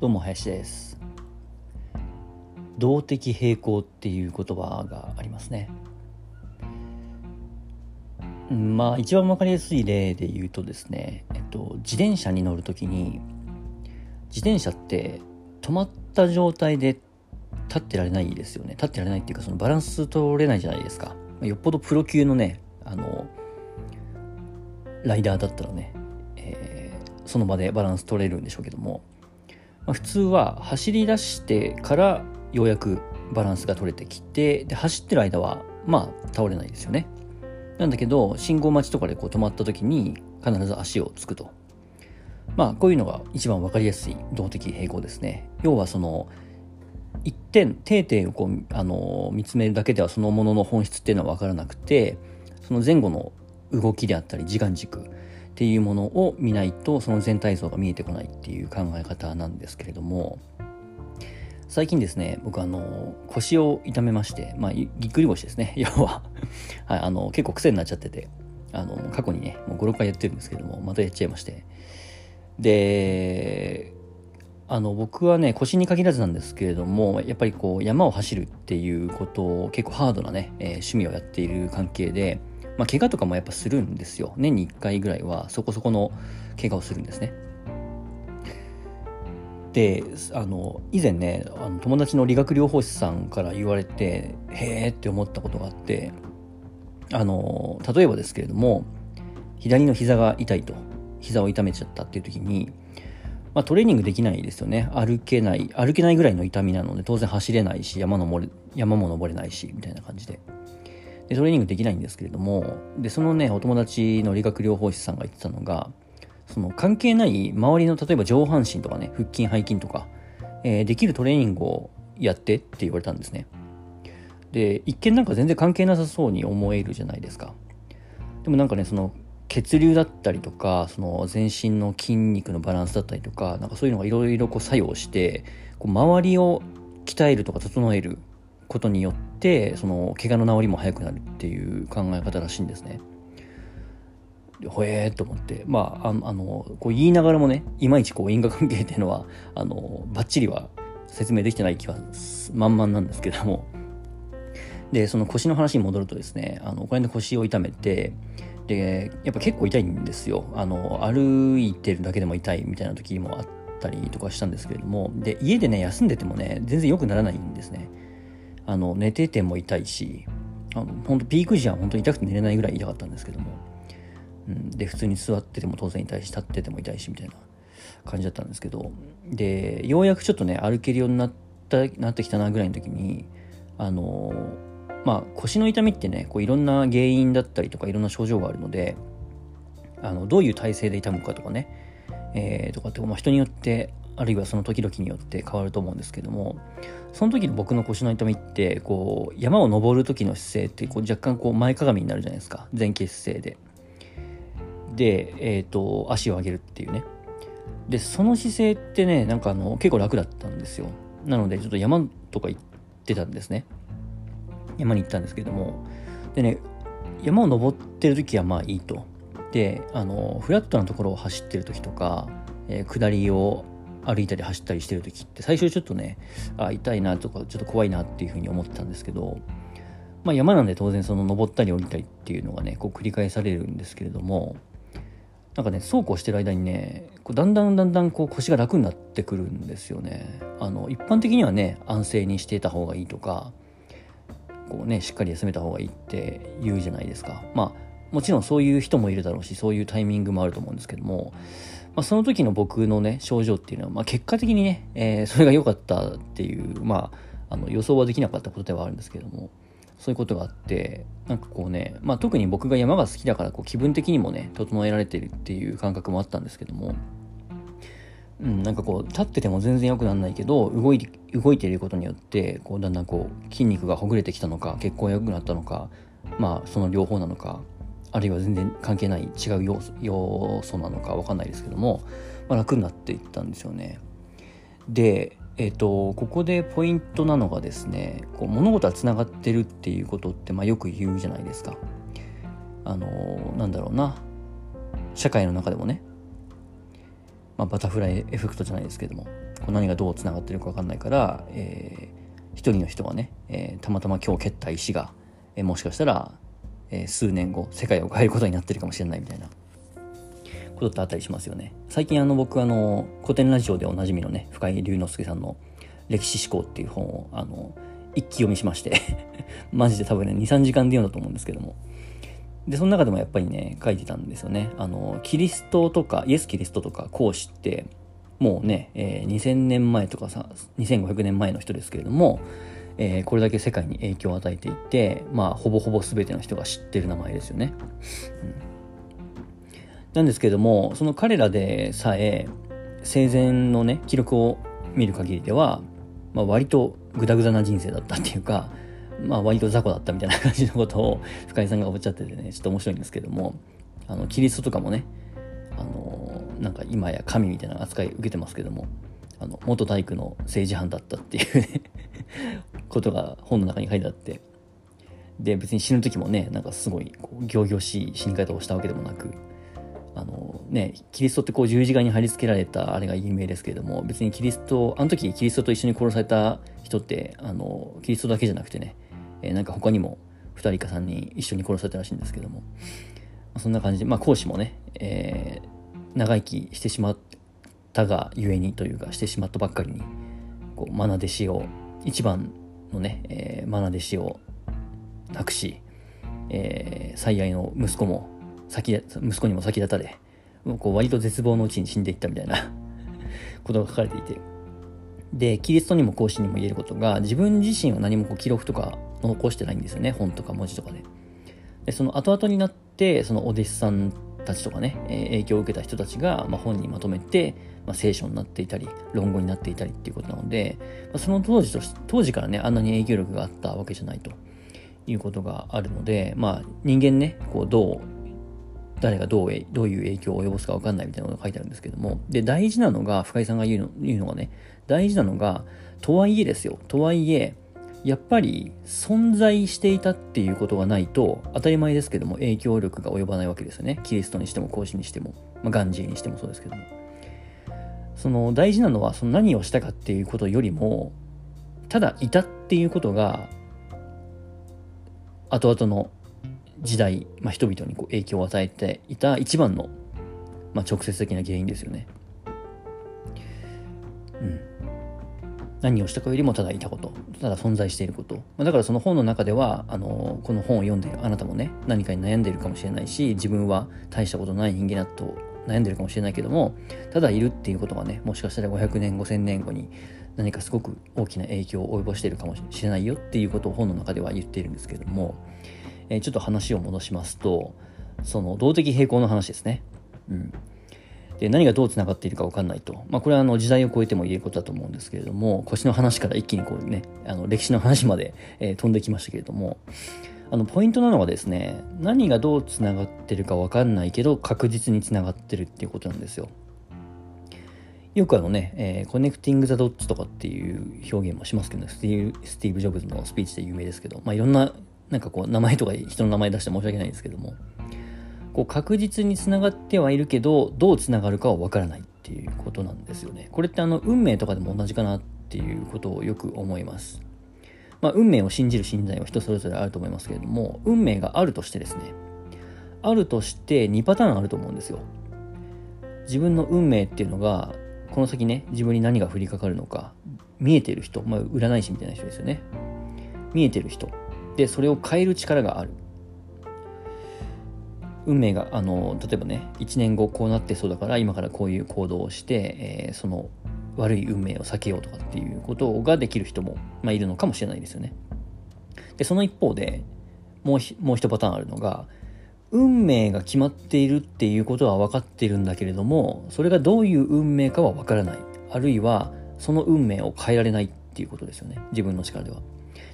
どうも林です。動的平衡っていう言葉がありますね。まあ一番分かりやすい例で言うとですね、えっと、自転車に乗るときに自転車って止まった状態で立ってられないですよね。立ってられないっていうかそのバランス取れないじゃないですか。よっぽどプロ級のねあのライダーだったらね、えー、その場でバランス取れるんでしょうけども、まあ、普通は走り出してからようやくバランスが取れてきてで走ってる間はまあ倒れないですよね。なんだけど信号待ちとかでこう止まった時に必ず足をつくと。まあこういうのが一番分かりやすい動的平衡ですね。要はその一点定点をこうあの見つめるだけではそのものの本質っていうのは分からなくてその前後の動きであったり時間軸っていうものを見ないとその全体像が見えてこないっていう考え方なんですけれども最近ですね僕あの腰を痛めましてまあぎっくり腰ですね。要ははい、あの結構癖になっちゃっててあの過去にねもう56回やってるんですけどもまたやっちゃいまして。であの僕はね腰に限らずなんですけれどもやっぱりこう山を走るっていうことを結構ハードなね、えー、趣味をやっている関係でまあ、怪我とかもやっぱするんですよ。年に1回ぐらいはそこそこの怪我をするんですね。で、あの、以前ね、あの友達の理学療法士さんから言われて、へえって思ったことがあって、あの、例えばですけれども、左の膝が痛いと、膝を痛めちゃったっていう時に、まあ、トレーニングできないですよね。歩けない、歩けないぐらいの痛みなので、当然走れないし、山登れ山も登れないし、みたいな感じで。でトレーニングできないんですけれどもでそのねお友達の理学療法士さんが言ってたのがその関係ない周りの例えば上半身とかね腹筋背筋とか、えー、できるトレーニングをやってって言われたんですね。で一見なんか全然関係なさそうに思えるじゃないですか。でもなんかねその血流だったりとかその全身の筋肉のバランスだったりとかなんかそういうのがいろいろ作用してこう周りを鍛えるとか整えることによってその怪我の治りも早くなるっていう考え方らしいんですね。ほえーと思って。まああのこう言いながらもねいまいちこう因果関係っていうのはあのバッチリは説明できてない気は満々なんですけども。でその腰の話に戻るとですねあのこれで腰を痛めてでやっぱ結構痛いんですよ。あの歩いてるだけでも痛いみたいな時もあったりとかしたんですけれども。で家でね休んでてもね全然良くならないんですね。あの寝てても痛いしあの本当ピーク時は本当に痛くて寝れないぐらい痛かったんですけども、うん、で普通に座ってても当然痛いし立ってても痛いしみたいな感じだったんですけど。でようやくちょっとね歩けるようになったなってきたなぐらいの時にあのまあ腰の痛みってねこういろんな原因だったりとかいろんな症状があるのであのどういう体勢で痛むかとかね、えー、とかって、まあ、人によってあるいはその時々によって変わると思うんですけどもその時の僕の腰の痛みってこう山を登る時の姿勢ってこう若干こう前かがみになるじゃないですか。前傾姿勢で。で、えーと、足を上げるっていうね。でその姿勢ってねなんかあの結構楽だったんですよ。なのでちょっと山とか行ってたんですね。山に行ったんですけども。でね山を登ってる時はまあいいと。であのフラットなところを走ってる時とか、えー、下りを歩いたり走ったりしてる時って最初ちょっとねあ痛いなとかちょっと怖いなっていうふうに思ってたんですけど、まあ、山なんで当然その登ったり降りたりっていうのがねこう繰り返されるんですけれどもなんかねそうこうしてる間にねこうだんだんだんだんこう腰が楽になってくるんですよね。あの一般的にはね安静にしていた方がいいとかこうねしっかり休めた方がいいって言うじゃないですか。まあもちろんそういう人もいるだろうしそういうタイミングもあると思うんですけどもまあ、その時の僕のね、症状っていうのは、まあ、結果的にね、えー、それが良かったっていう、まあ、あの予想はできなかったことではあるんですけども、そういうことがあって、なんかこうね、まあ、特に僕が山が好きだからこう気分的にもね、整えられてるっていう感覚もあったんですけども、うん、なんかこう立ってても全然良くならないけど動い動いていることによってこうだんだんこう筋肉がほぐれてきたのか血行が良くなったのかまあその両方なのかあるいは全然関係ない違う要素要素なのか分かんないですけども、まあ、楽になっていったんですよね。で、えーと、ここでポイントなのがですねこう物事はつながってるっていうことって、まあ、よく言うじゃないですか。あのなんだろうな社会の中でもねまあ、バタフライエフェクトじゃないですけどもこう何がどうつながってるか分かんないから、えー、一人の人がね、えー、たまたま今日蹴った石が、えー、もしかしたら、え、数年後世界を変えることになってるかもしれないみたいな。ことってあったりしますよね。最近あの僕あの古典ラジオでおなじみのね深井龍之介さんの「歴史思考」っていう本をあの一気読みしまして。マジで多分ね23時間で読んだと思うんですけども。で、その中でもやっぱりね、書いてたんですよね。あの、キリストとか、イエス・キリストとか孔子って、もうね、えー、2000年前とかさ、2500年前の人ですけれども、えー、これだけ世界に影響を与えていて、まあ、ほぼほぼ全ての人が知ってる名前ですよね。うん、なんですけども、その彼らでさえ、生前のね、記録を見る限りでは、まあ、割とグダグダな人生だったっていうか、まあ割と雑魚だったみたいな感じのことを深井さんがおっしゃっててね、ちょっと面白いんですけども、あの、キリストとかもね、あの、なんか今や神みたいな扱い受けてますけども、あの、元大工の政治犯だったっていうねことが本の中に書いてあって、で、別に死ぬ時もね、なんかすごい、こう、行々しい死に方をしたわけでもなく、あのね、キリストってこう十字架に貼り付けられたあれが有名ですけれども、別にキリスト、あの時キリストと一緒に殺された人って、あの、キリストだけじゃなくてね、えー、なんか他にも2人か3人一緒に殺されたらしいんですけども、そんな感じで、まあ、講師もね、えー、長生きしてしまったがゆえにというかしてしまったばっかりにこう愛弟子を一番のね、えー、愛弟子を亡くし、えー、最愛の息子も先息子にも先立たれこう割と絶望のうちに死んでいったみたいな ことが書かれていて。でキリストにも孔子にも言えることが自分自身は何もこう記録とか残してないんですよね本とか文字とかで。でその後々になってそのお弟子さんたちとかね、えー、影響を受けた人たちが、まあ、本にまとめて、まあ、聖書になっていたり論語になっていたりっていうことなので、まあ、その当時とし当時からねあんなに影響力があったわけじゃないということがあるので、まあ、人間ねこうどう誰がどうどういう影響を及ぼすか分かんないみたいなのが書いてあるんですけどもで大事なのが深井さんが言うの言うのがね大事なのがとはいえですよ。とはいえやっぱり存在していたっていうことがないと当たり前ですけども影響力が及ばないわけですよね。キリストにしても孔子にしても、まあ、ガンジーにしてもそうですけども。その大事なのはその何をしたかっていうことよりもただいたっていうことが後々の時代、まあ、人々にこう影響を与えていた一番の、まあ、直接的な原因ですよね。うん。何をしたかよりもただいたこと、ただ存在していること。まあだからその本の中では、あの、この本を読んでいるあなたもね、何かに悩んでいるかもしれないし、自分は大したことない人間だと悩んでるかもしれないけども、ただいるっていうことがね、もしかしたら500年、5000年後に何かすごく大きな影響を及ぼしているかもしれないよっていうことを本の中では言っているんですけれども、えー、ちょっと話を戻しますと、その動的平衡の話ですね。うん。で、何がどう繋がっているか分かんないと。まあ、これはあの時代を超えても言えることだと思うんですけれども、腰の話から一気にこうね、あの歴史の話まで、えー、飛んできましたけれども、あの、ポイントなのはですね、何がどう繋がってるか分かんないけど、確実に繋がってるっていうことなんですよ。よくあのね、えー、コネクティング・ザ・ドッツとかっていう表現もしますけどね、スティーブ・スティーブジョブズのスピーチで有名ですけど、まあ、いろんな、なんかこう、名前とか人の名前出して申し訳ないんですけども、こう確実につながってはいるけどどうつながるかはわからないっていうことなんですよね。これってあの運命とかでも同じかなっていうことをよく思います。まあ、運命を信じる信じないは人それぞれあると思いますけれども運命があるとしてですねあるとして2パターンあると思うんですよ。自分の運命っていうのがこの先ね自分に何が降りかかるのか見えてる人、まあ、占い師みたいな人ですよね。見えてる人。でそれを変える力がある。運命があの例えばね1年後こうなってそうだから今からこういう行動をして、えー、その悪い運命を避けようとかっていうことができる人も、まあ、いるのかもしれないですよね。でその一方でもうもう一パターンあるのが運命が決まっているっていうことは分かっているんだけれどもそれがどういう運命かは分からないあるいはその運命を変えられないっていうことですよね自分の力では。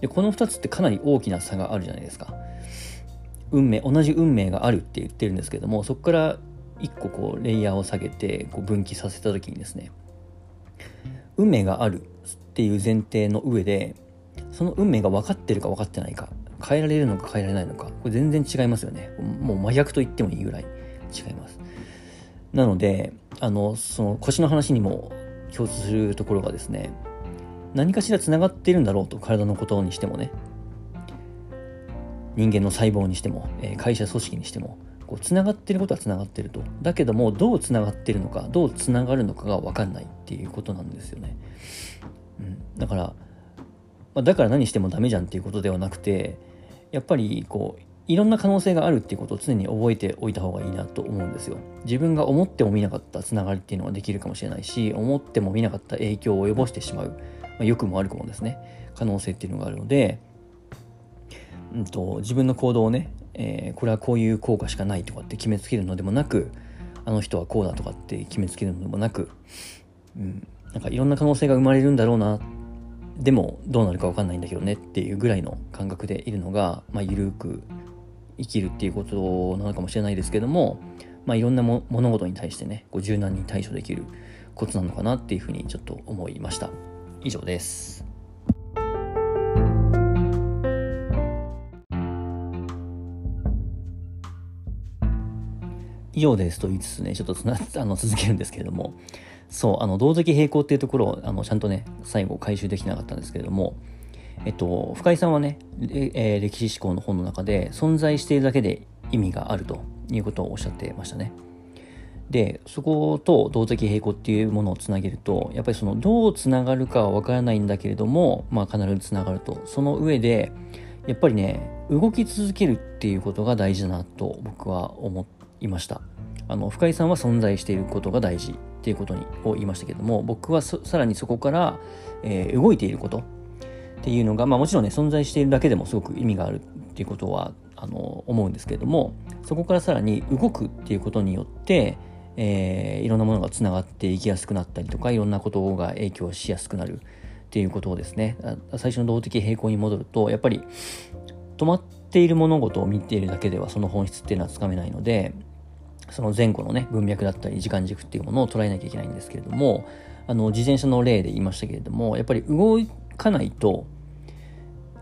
でこの2つってかなり大きな差があるじゃないですか。運命同じ運命があるって言ってるんですけどもそこから一個こうレイヤーを下げてこう分岐させた時にですね運命があるっていう前提の上でその運命が分かってるか分かってないか変えられるのか変えられないのかこれ全然違いますよね。もう真逆と言ってもいいぐらい。違いますなのであのその腰の話にも共通するところがですね何かしらつながってるんだろうと体のことにしてもね。人間の細胞にしても、え、会社組織にしてもこうつながってることはつながってると。だけどもどうつながってるのかどうつながるのかが分かんないっていうことなんですよね、うん、だから、ま、だから何してもダメじゃんっていうことではなくてやっぱりこういろんな可能性があるっていうことを常に覚えておいた方がいいなと思うんですよ。自分が思っても見なかったつながりっていうのができるかもしれないし、思っても見なかった影響を及ぼしてしまう、まあ、良くも悪くもですね、可能性っていうのがあるので、うんと、自分の行動をね、えー、これはこういう効果しかないとかって決めつけるのでもなく、あの人はこうだとかって決めつけるのでもなく、うん、なんかいろんな可能性が生まれるんだろうな、でもどうなるか分かんないんだけどねっていうぐらいの感覚でいるのが、まあ、ゆるく生きるっていうことなのかもしれないですけども、まあ、いろんな物事に対してねこう柔軟に対処できるコツなのかなっていうふうにちょっと思いました。以上です。以上ですと言いつつねちょっとつな あの続けるんですけれどもそうあの同時並行っていうところをあのちゃんとね最後回収できなかったんですけれどもえっと、深井さんはね、えー、歴史思考の本の中で存在しているだけで意味があるということをおっしゃってましたね。で、そこと動的平衡っていうものをつなげると、やっぱりそのどうつながるかはわからないんだけれども、まあ必ずつながると。その上で、やっぱりね、動き続けるっていうことが大事だなと僕は思っいました。あの、深井さんは存在していることが大事っていうことにを言いましたけども、僕はさらにそこから、えー、動いていること、っていうのが、まあ、もちろんね存在しているだけでもすごく意味があるっていうことはあの思うんですけれどもそこからさらに動くっていうことによって、えー、いろんなものがつながっていきやすくなったりとかいろんなことが影響しやすくなるっていうことをですね最初の動的平衡に戻るとやっぱり止まっている物事を見ているだけではその本質っていうのはつかめないのでその前後のね文脈だったり時間軸っていうものを捉えなきゃいけないんですけれどもあの自転車の例で言いましたけれどもやっぱり動かないと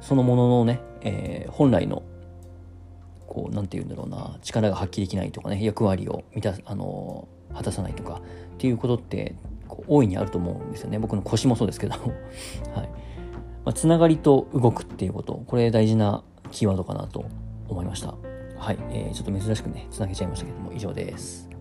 そのもののね、えー、本来のこうなんて言うんだろうな力が発揮できないとかね役割を満たあの果たさないとかっていうことってこう大いにあると思うんですよね。僕の腰もそうですけど。はい。まあ、つながりと動くっていうこと。これ大事なキーワードかなと思いました。はい、えー、ちょっと珍しくねつなげちゃいましたけども以上です。